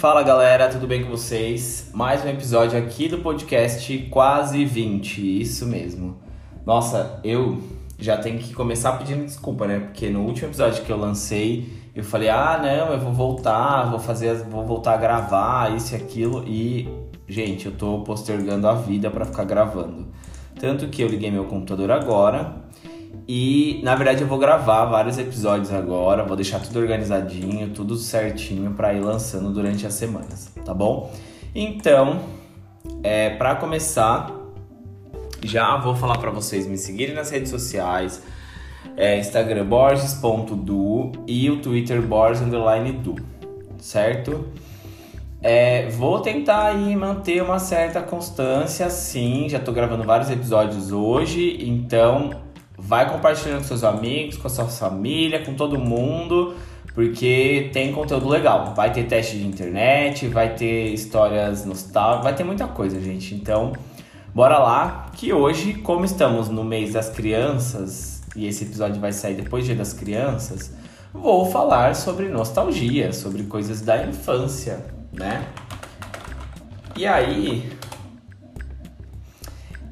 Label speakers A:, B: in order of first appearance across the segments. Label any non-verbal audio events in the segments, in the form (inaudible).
A: Fala galera, tudo bem com vocês? Mais um episódio aqui do podcast Quase 20, isso mesmo. Nossa, eu já tenho que começar pedindo desculpa, né? Porque no último episódio que eu lancei, eu falei: "Ah, não, eu vou voltar, vou fazer, vou voltar a gravar isso e aquilo" e gente, eu tô postergando a vida para ficar gravando. Tanto que eu liguei meu computador agora e na verdade eu vou gravar vários episódios agora, vou deixar tudo organizadinho, tudo certinho para ir lançando durante as semanas, tá bom? Então, é, para começar, já vou falar para vocês me seguirem nas redes sociais, é, Instagram borges.du e o Twitter borges_du, certo? É, vou tentar aí manter uma certa constância, sim. Já tô gravando vários episódios hoje, então vai compartilhando com seus amigos, com a sua família, com todo mundo, porque tem conteúdo legal. Vai ter teste de internet, vai ter histórias nostálgicas, vai ter muita coisa, gente. Então, bora lá, que hoje, como estamos no mês das crianças, e esse episódio vai sair depois do Dia das Crianças, vou falar sobre nostalgia, sobre coisas da infância né? E aí,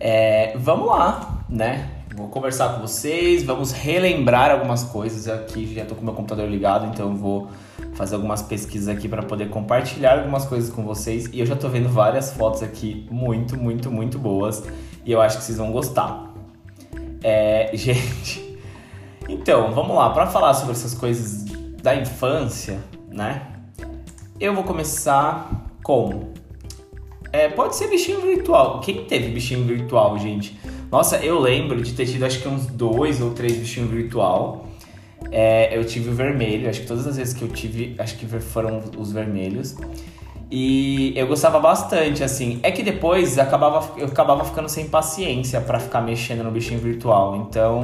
A: é, vamos lá, né? Vou conversar com vocês, vamos relembrar algumas coisas aqui. Já tô com meu computador ligado, então vou fazer algumas pesquisas aqui para poder compartilhar algumas coisas com vocês. E eu já tô vendo várias fotos aqui muito, muito, muito boas e eu acho que vocês vão gostar. É, (laughs) gente, então vamos lá para falar sobre essas coisas da infância, né? Eu vou começar com. É, pode ser bichinho virtual. Quem teve bichinho virtual, gente? Nossa, eu lembro de ter tido acho que uns dois ou três bichinhos virtual. É, eu tive o vermelho, acho que todas as vezes que eu tive, acho que foram os vermelhos. E eu gostava bastante, assim. É que depois acabava, eu acabava ficando sem paciência para ficar mexendo no bichinho virtual. Então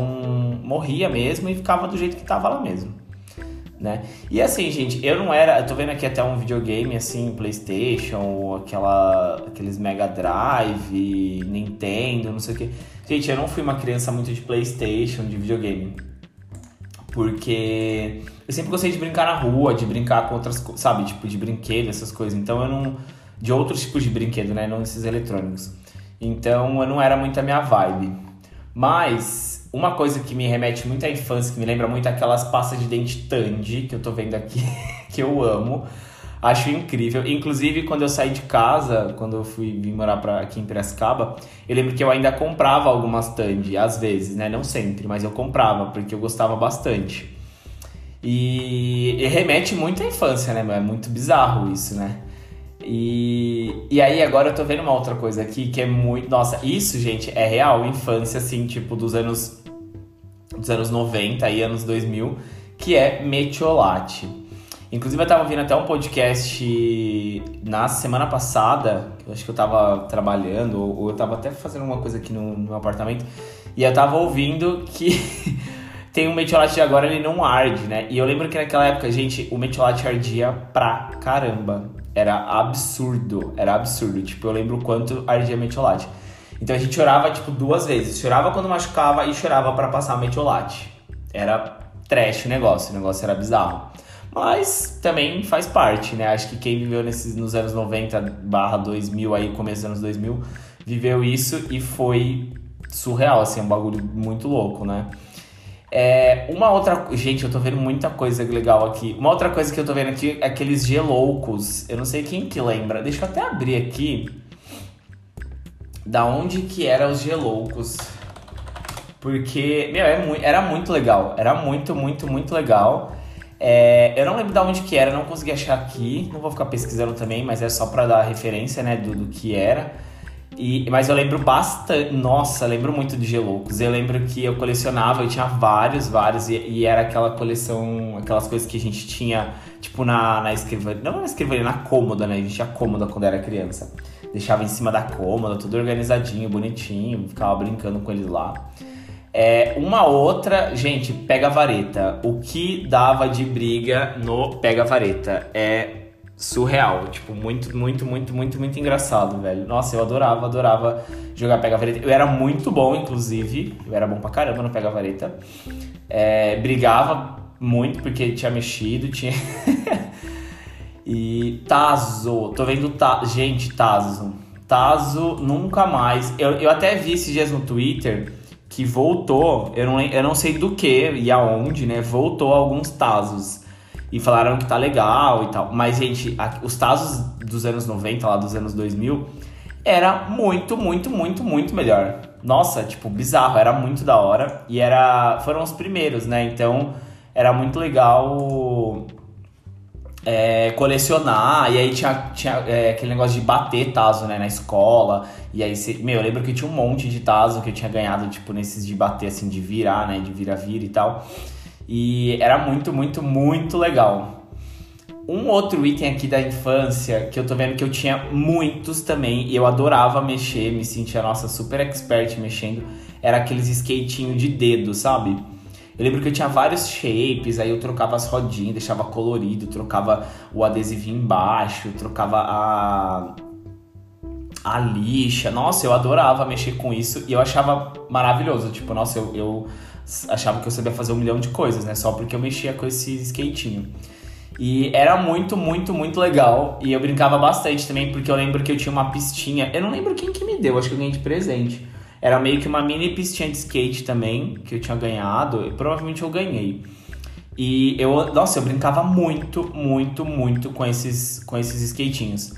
A: morria mesmo e ficava do jeito que tava lá mesmo né? E assim, gente, eu não era. Eu tô vendo aqui até um videogame assim, PlayStation, aquela, aqueles Mega Drive, Nintendo, não sei o que. Gente, eu não fui uma criança muito de PlayStation, de videogame. Porque eu sempre gostei de brincar na rua, de brincar com outras coisas, sabe? Tipo, de brinquedo, essas coisas. Então eu não. De outros tipos de brinquedo, né? Não esses eletrônicos. Então eu não era muito a minha vibe. Mas uma coisa que me remete muito à infância, que me lembra muito aquelas pastas de dente Tandy, que eu tô vendo aqui, (laughs) que eu amo. Acho incrível. Inclusive, quando eu saí de casa, quando eu fui vir morar pra, aqui em Piracicaba, eu lembro que eu ainda comprava algumas Tandy, às vezes, né? Não sempre, mas eu comprava, porque eu gostava bastante. E, e remete muito à infância, né? É muito bizarro isso, né? E, e aí agora eu tô vendo uma outra coisa aqui que é muito. Nossa, isso, gente, é real, infância, assim, tipo, dos anos dos anos 90 e anos 2000, que é Metiolate. Inclusive eu tava ouvindo até um podcast na semana passada, eu acho que eu tava trabalhando, ou eu tava até fazendo uma coisa aqui no, no meu apartamento, e eu tava ouvindo que (laughs) tem um metiolate agora, ele não arde, né? E eu lembro que naquela época, gente, o metiolate ardia pra caramba. Era absurdo, era absurdo. Tipo, eu lembro quanto ardia metiolate. Então a gente chorava tipo duas vezes. Chorava quando machucava e chorava para passar metiolate. Era trash o negócio, o negócio era bizarro. Mas também faz parte, né? Acho que quem viveu nesses, nos anos 90 barra 2000, aí começo dos anos 2000, viveu isso e foi surreal, assim, um bagulho muito louco, né? É, uma outra. Gente, eu tô vendo muita coisa legal aqui. Uma outra coisa que eu tô vendo aqui é aqueles geloucos. Eu não sei quem que lembra. Deixa eu até abrir aqui da onde que eram os geloucos. Porque, meu, é muito, era muito legal. Era muito, muito, muito legal. É, eu não lembro de onde que era, não consegui achar aqui. Não vou ficar pesquisando também, mas é só para dar referência, né, do, do que era. E, mas eu lembro bastante. Nossa, lembro muito de Geloucos. Eu lembro que eu colecionava, eu tinha vários, vários, e, e, era aquela coleção, aquelas coisas que a gente tinha, tipo, na, na escrivaninha. Não na escrivaninha, na cômoda, né? A gente tinha cômoda quando era criança deixava em cima da cômoda, tudo organizadinho, bonitinho, ficava brincando com ele lá. É, uma outra, gente, pega vareta. O que dava de briga no pega vareta é surreal, tipo, muito, muito, muito, muito, muito engraçado, velho. Nossa, eu adorava, adorava jogar pega vareta. Eu era muito bom, inclusive, eu era bom pra caramba no pega vareta. É, brigava muito porque tinha mexido, tinha (laughs) E Tazo, tô vendo ta... gente, Tazo. Tazo nunca mais. Eu, eu até vi esses dias no Twitter que voltou, eu não, eu não sei do que e aonde, né? Voltou alguns Tazos. E falaram que tá legal e tal. Mas, gente, a, os Tazos dos anos 90, lá dos anos 2000, era muito, muito, muito, muito melhor. Nossa, tipo, bizarro, era muito da hora. E era. Foram os primeiros, né? Então era muito legal é, colecionar, e aí tinha, tinha é, aquele negócio de bater Tazo, né, na escola, e aí, cê, meu, eu lembro que tinha um monte de Tazo que eu tinha ganhado, tipo, nesses de bater, assim, de virar, né, de vira-vira e tal, e era muito, muito, muito legal. Um outro item aqui da infância, que eu tô vendo que eu tinha muitos também, e eu adorava mexer, me sentia, nossa, super expert mexendo, era aqueles skatinhos de dedo, sabe? Eu lembro que eu tinha vários shapes, aí eu trocava as rodinhas, deixava colorido, trocava o adesivinho embaixo, trocava a a lixa. Nossa, eu adorava mexer com isso e eu achava maravilhoso. Tipo, nossa, eu, eu achava que eu sabia fazer um milhão de coisas, né? Só porque eu mexia com esse skatinho. E era muito, muito, muito legal. E eu brincava bastante também, porque eu lembro que eu tinha uma pistinha. Eu não lembro quem que me deu, acho que ganhei de presente. Era meio que uma mini pistinha de skate também, que eu tinha ganhado, e provavelmente eu ganhei. E eu, nossa, eu brincava muito, muito, muito com esses, com esses skatinhos.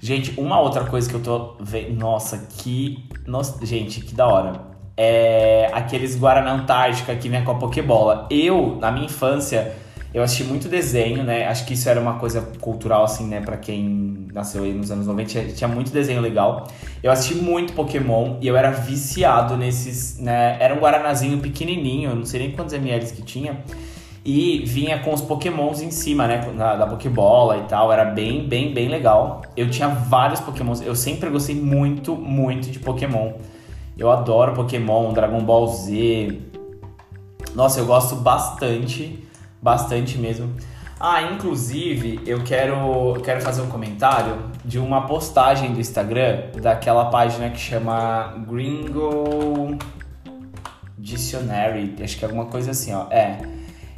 A: Gente, uma outra coisa que eu tô vendo, nossa, que, nossa, gente, que da hora. É aqueles Guaraná Antártica que vem com a Pokébola. Eu, na minha infância, eu assisti muito desenho, né? Acho que isso era uma coisa cultural, assim, né? Pra quem nasceu aí nos anos 90, tinha, muito desenho legal. Eu assisti muito Pokémon e eu era viciado nesses, né? Era um Guaranazinho pequenininho, não sei nem quantos ml que tinha. E vinha com os Pokémons em cima, né? Da, da Pokébola e tal. Era bem, bem, bem legal. Eu tinha vários Pokémons. Eu sempre gostei muito, muito de Pokémon. Eu adoro Pokémon, Dragon Ball Z. Nossa, eu gosto bastante bastante mesmo. Ah, inclusive, eu quero, quero fazer um comentário de uma postagem do Instagram daquela página que chama Gringo Dictionary, acho que é alguma coisa assim, ó. É.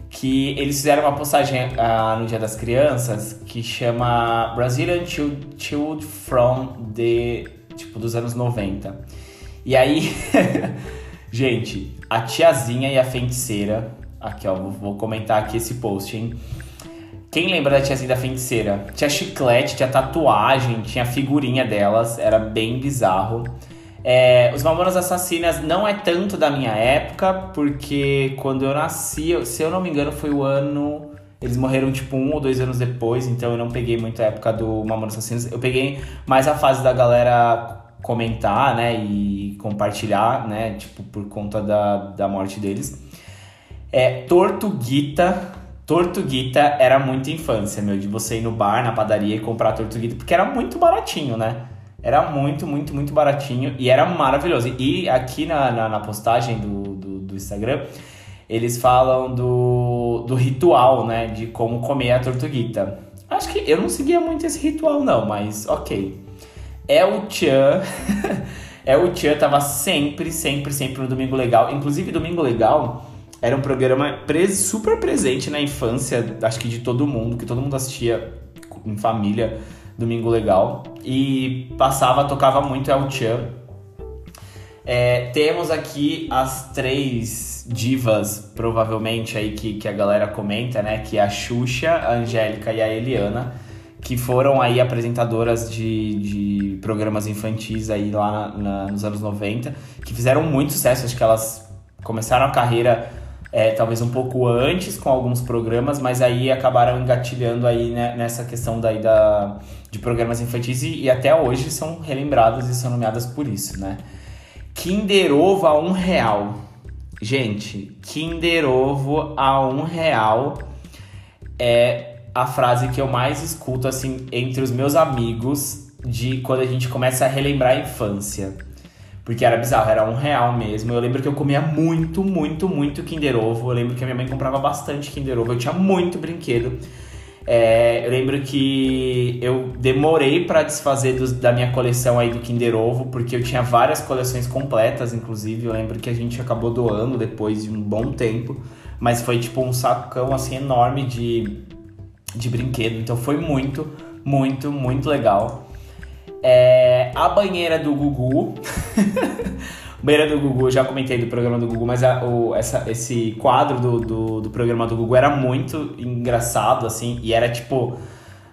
A: Que eles fizeram uma postagem uh, no Dia das Crianças que chama Brazilian Child, Child from the. tipo, dos anos 90. E aí, (laughs) gente, a tiazinha e a feiticeira Aqui, ó, vou comentar aqui esse post, hein? Quem lembra da tiazinha da feiticeira? Tinha chiclete, tinha tatuagem, tinha figurinha delas, era bem bizarro. É, os Mamonas Assassinas não é tanto da minha época, porque quando eu nasci, se eu não me engano, foi o ano. Eles morreram tipo um ou dois anos depois, então eu não peguei muito a época do Mamonas Assassinas. Eu peguei mais a fase da galera comentar, né, e compartilhar, né, tipo, por conta da, da morte deles. É, Tortuguita. Tortuguita era muita infância, meu, de você ir no bar, na padaria e comprar Tortuguita, porque era muito baratinho, né? Era muito, muito, muito baratinho e era maravilhoso. E aqui na, na, na postagem do, do, do, Instagram, eles falam do, do ritual, né? De como comer a tortuguita. Acho que eu não seguia muito esse ritual, não, mas ok. É o Tchan. (laughs) é o Tchan, tava sempre, sempre, sempre no Domingo Legal. Inclusive, Domingo Legal era um programa super presente na infância, acho que de todo mundo, que todo mundo assistia em família, Domingo Legal. E passava, tocava muito El Chan. É, temos aqui as três divas, provavelmente, aí que, que a galera comenta, né? Que é a Xuxa, a Angélica e a Eliana, que foram aí apresentadoras de, de programas infantis aí lá na, na, nos anos 90, que fizeram muito sucesso, acho que elas começaram a carreira é, talvez um pouco antes com alguns programas, mas aí acabaram engatilhando aí né, nessa questão daí da, de programas infantis e, e, até hoje são relembradas e são nomeadas por isso, né? Kinder Ovo a um real. Gente, Kinder Ovo a um real é a frase que eu mais escuto assim entre os meus amigos de quando a gente começa a relembrar a infância. Porque era bizarro, era um real mesmo. Eu lembro que eu comia muito, muito, muito Kinder Ovo. Eu lembro que a minha mãe comprava bastante Kinder Ovo. Eu tinha muito brinquedo. É, eu lembro que eu demorei para desfazer da minha coleção aí do Kinder Ovo, porque eu tinha várias coleções completas, inclusive. Eu lembro que a gente acabou doando depois de um bom tempo. Mas foi tipo um sacão assim enorme de de brinquedo. Então foi muito, muito, muito legal. É, a banheira do Gugu. (laughs) banheira do Gugu, já comentei do programa do Gugu, mas a, o, essa, esse quadro do, do, do programa do Gugu era muito engraçado, assim, e era tipo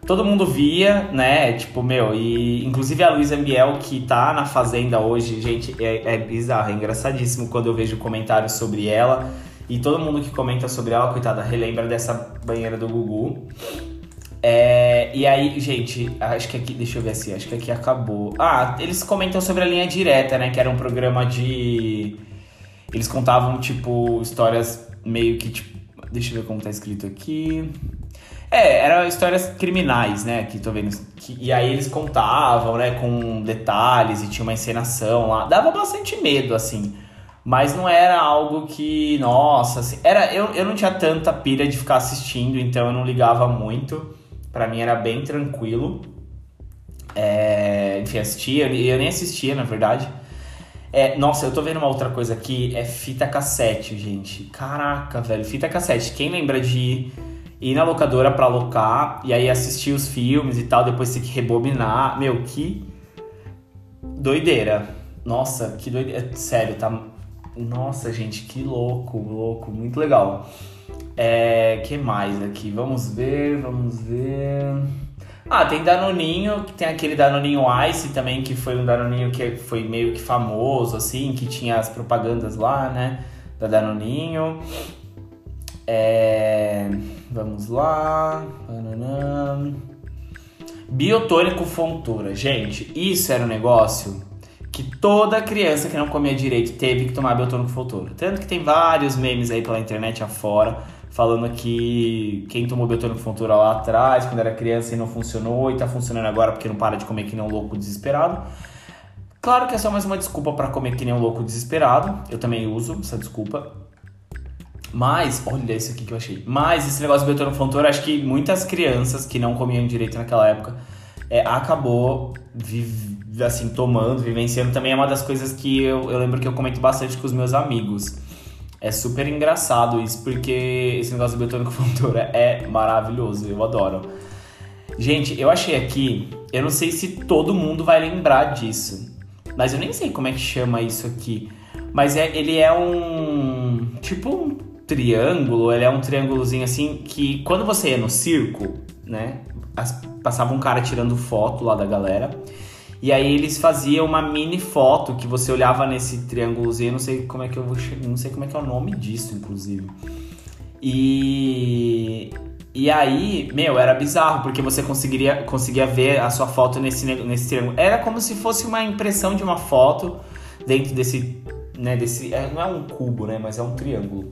A: todo mundo via, né? Tipo, meu, e inclusive a Luísa Biel, que tá na Fazenda hoje, gente, é, é bizarro, é engraçadíssimo quando eu vejo comentários sobre ela. E todo mundo que comenta sobre ela, coitada, relembra dessa banheira do Gugu. É, e aí, gente, acho que aqui, deixa eu ver assim, acho que aqui acabou. Ah, eles comentam sobre a linha direta, né? Que era um programa de. Eles contavam, tipo, histórias meio que, tipo. Deixa eu ver como tá escrito aqui. É, eram histórias criminais, né? Que tô vendo. Que, e aí eles contavam, né? Com detalhes e tinha uma encenação lá. Dava bastante medo, assim. Mas não era algo que, nossa, assim, era, eu, eu não tinha tanta pilha de ficar assistindo, então eu não ligava muito. Para mim era bem tranquilo. É, enfim, assistia, eu nem assistia, na verdade. É, nossa, eu tô vendo uma outra coisa aqui, é fita cassete, gente. Caraca, velho, fita cassete. Quem lembra de ir na locadora pra alocar e aí assistir os filmes e tal, depois ter que rebobinar? Meu, que doideira. Nossa, que doideira. Sério, tá. Nossa, gente, que louco, louco, muito legal. É, que mais aqui? Vamos ver, vamos ver. Ah, tem Danoninho, que tem aquele Danoninho Ice também, que foi um Danoninho que foi meio que famoso, assim, que tinha as propagandas lá, né? Da Danoninho. É, vamos lá. Biotônico Fontura. Gente, isso era um negócio que toda criança que não comia direito teve que tomar biotônico Fontura. Tanto que tem vários memes aí pela internet afora falando que quem tomou biotônico fontura lá atrás, quando era criança e não funcionou, e tá funcionando agora porque não para de comer que nem um louco desesperado. Claro que é só mais uma desculpa para comer que nem um louco desesperado. Eu também uso essa desculpa. Mas, olha isso aqui que eu achei. Mas esse negócio do biotônico fontura, acho que muitas crianças que não comiam direito naquela época é, acabou assim tomando, vivenciando. Também é uma das coisas que eu, eu lembro que eu comento bastante com os meus amigos é super engraçado isso, porque esse negócio do Betônico Fontoura é maravilhoso, eu adoro. Gente, eu achei aqui, eu não sei se todo mundo vai lembrar disso, mas eu nem sei como é que chama isso aqui. Mas é, ele é um. Tipo um triângulo, ele é um triângulozinho assim que quando você ia no circo, né? As, passava um cara tirando foto lá da galera. E aí eles faziam uma mini foto que você olhava nesse triângulozinho, não sei como é que eu vou, não sei como é que é o nome disso, inclusive. E e aí, meu, era bizarro, porque você conseguiria, conseguia ver a sua foto nesse, nesse triângulo. Era como se fosse uma impressão de uma foto dentro desse, né, desse, é, não é um cubo, né, mas é um triângulo.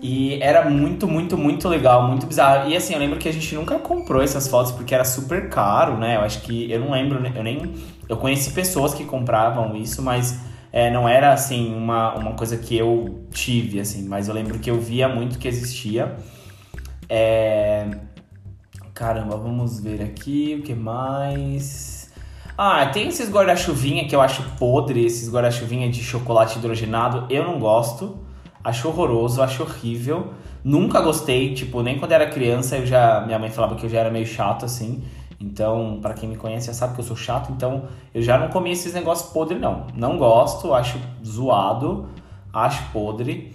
A: E era muito, muito, muito legal, muito bizarro. E assim, eu lembro que a gente nunca comprou essas fotos porque era super caro, né? Eu acho que eu não lembro, eu nem. Eu conheci pessoas que compravam isso, mas é, não era assim uma, uma coisa que eu tive, assim, mas eu lembro que eu via muito que existia. É... Caramba, vamos ver aqui o que mais. Ah, tem esses guarda-chuvinha que eu acho podre, esses guarda-chuvinha de chocolate hidrogenado, eu não gosto. Acho horroroso, acho horrível. Nunca gostei, tipo, nem quando era criança, eu já minha mãe falava que eu já era meio chato assim. Então, para quem me conhece já sabe que eu sou chato, então eu já não comi esses negócios podres não. Não gosto, acho zoado, acho podre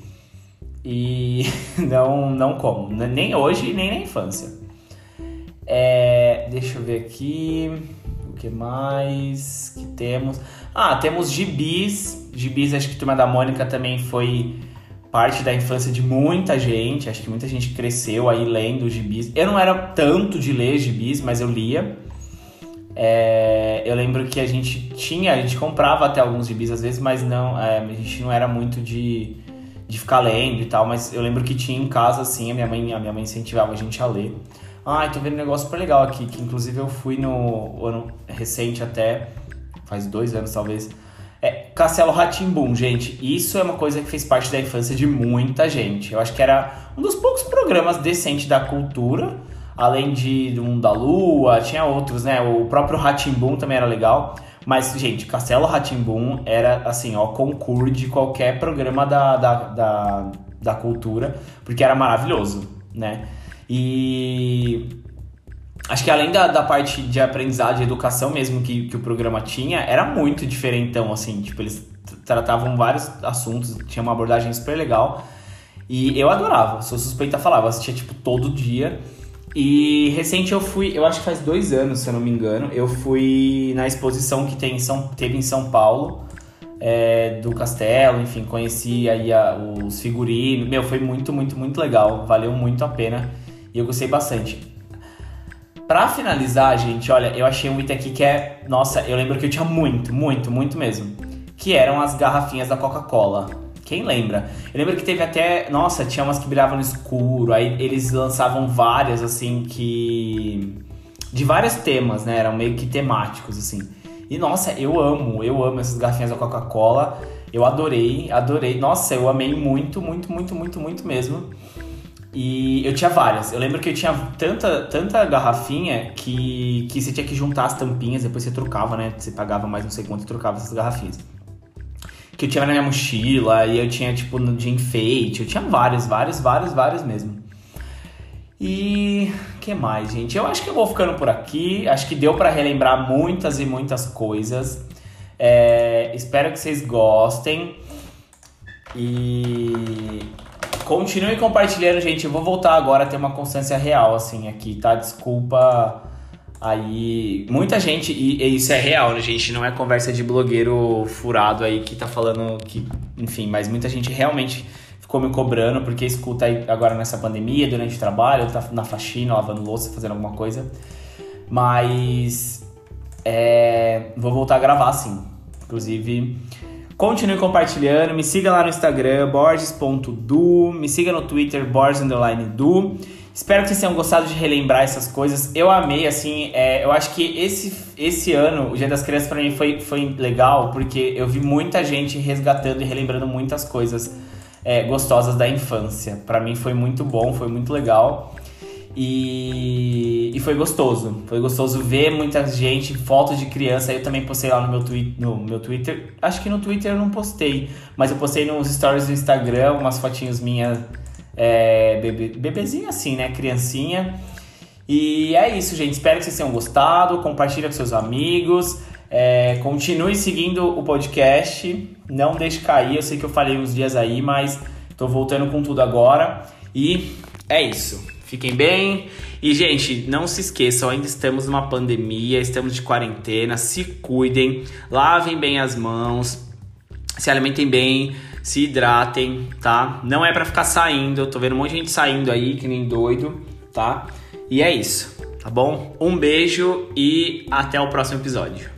A: e (laughs) não não como, nem hoje nem na infância. É, deixa eu ver aqui o que mais que temos. Ah, temos gibis. Gibis, acho que Turma da Mônica também foi parte da infância de muita gente. Acho que muita gente cresceu aí lendo gibis. Eu não era tanto de ler gibis, mas eu lia. É, eu lembro que a gente tinha, a gente comprava até alguns gibis às vezes, mas não, é, a gente não era muito de, de ficar lendo e tal. Mas eu lembro que tinha em casa assim, a minha mãe, a minha mãe incentivava a gente a ler. Ah, tô vendo um negócio super legal aqui, que inclusive eu fui no ano recente até, faz dois anos talvez, é, Castelo Ratimbum, gente, isso é uma coisa que fez parte da infância de muita gente. Eu acho que era um dos poucos programas decentes da cultura, além de um da Lua, tinha outros, né? O próprio Ratimbum também era legal. Mas, gente, Castelo Ratimbum era assim, ó, concurso de qualquer programa da, da, da, da cultura, porque era maravilhoso, né? E acho que além da, da parte de aprendizagem, de educação mesmo que, que o programa tinha, era muito diferentão, assim. Tipo, eles tratavam vários assuntos, tinha uma abordagem super legal. E eu adorava, sou suspeita a falar, eu assistia tipo todo dia. E recente eu fui, eu acho que faz dois anos, se eu não me engano, eu fui na exposição que tem em São, teve em São Paulo, é, do Castelo, enfim, conheci aí a, os figurinos. Meu, foi muito, muito, muito legal, valeu muito a pena e eu gostei bastante. Pra finalizar, gente, olha, eu achei um item aqui que é. Nossa, eu lembro que eu tinha muito, muito, muito mesmo. Que eram as garrafinhas da Coca-Cola. Quem lembra? Eu lembro que teve até. Nossa, tinha umas que brilhavam no escuro. Aí eles lançavam várias, assim, que. De vários temas, né? Eram meio que temáticos, assim. E nossa, eu amo, eu amo essas garrafinhas da Coca-Cola. Eu adorei, adorei. Nossa, eu amei muito, muito, muito, muito, muito mesmo. E eu tinha várias. Eu lembro que eu tinha tanta, tanta garrafinha que, que você tinha que juntar as tampinhas, depois você trocava, né? Você pagava mais não sei quanto e trocava essas garrafinhas. Que eu tinha na minha mochila, e eu tinha, tipo, de enfeite. Eu tinha várias, várias, várias, várias mesmo. E que mais, gente? Eu acho que eu vou ficando por aqui. Acho que deu para relembrar muitas e muitas coisas. É, espero que vocês gostem. E Continue compartilhando, gente. Eu vou voltar agora a ter uma constância real, assim, aqui, tá? Desculpa aí. Muita gente, e, e isso é real, né, gente? Não é conversa de blogueiro furado aí que tá falando que. Enfim, mas muita gente realmente ficou me cobrando porque escuta aí agora nessa pandemia, durante o trabalho, tá na faxina, lavando louça, fazendo alguma coisa. Mas. É, vou voltar a gravar, sim. Inclusive. Continue compartilhando, me siga lá no Instagram, borges.du, me siga no Twitter, borges_du. Espero que vocês tenham gostado de relembrar essas coisas. Eu amei, assim, é, eu acho que esse, esse ano, o Dia das Crianças, para mim foi, foi legal, porque eu vi muita gente resgatando e relembrando muitas coisas é, gostosas da infância. Para mim foi muito bom, foi muito legal. E, e foi gostoso. Foi gostoso ver muita gente, fotos de criança. Eu também postei lá no meu, twi no meu Twitter. Acho que no Twitter eu não postei, mas eu postei nos stories do Instagram umas fotinhos minhas, é, bebe, bebezinha assim, né? Criancinha. E é isso, gente. Espero que vocês tenham gostado. Compartilhe com seus amigos. É, continue seguindo o podcast. Não deixe cair. Eu sei que eu falei uns dias aí, mas tô voltando com tudo agora. E é isso. Fiquem bem. E, gente, não se esqueçam, ainda estamos numa pandemia, estamos de quarentena, se cuidem, lavem bem as mãos, se alimentem bem, se hidratem, tá? Não é para ficar saindo, eu tô vendo um monte de gente saindo aí, que nem doido, tá? E é isso, tá bom? Um beijo e até o próximo episódio.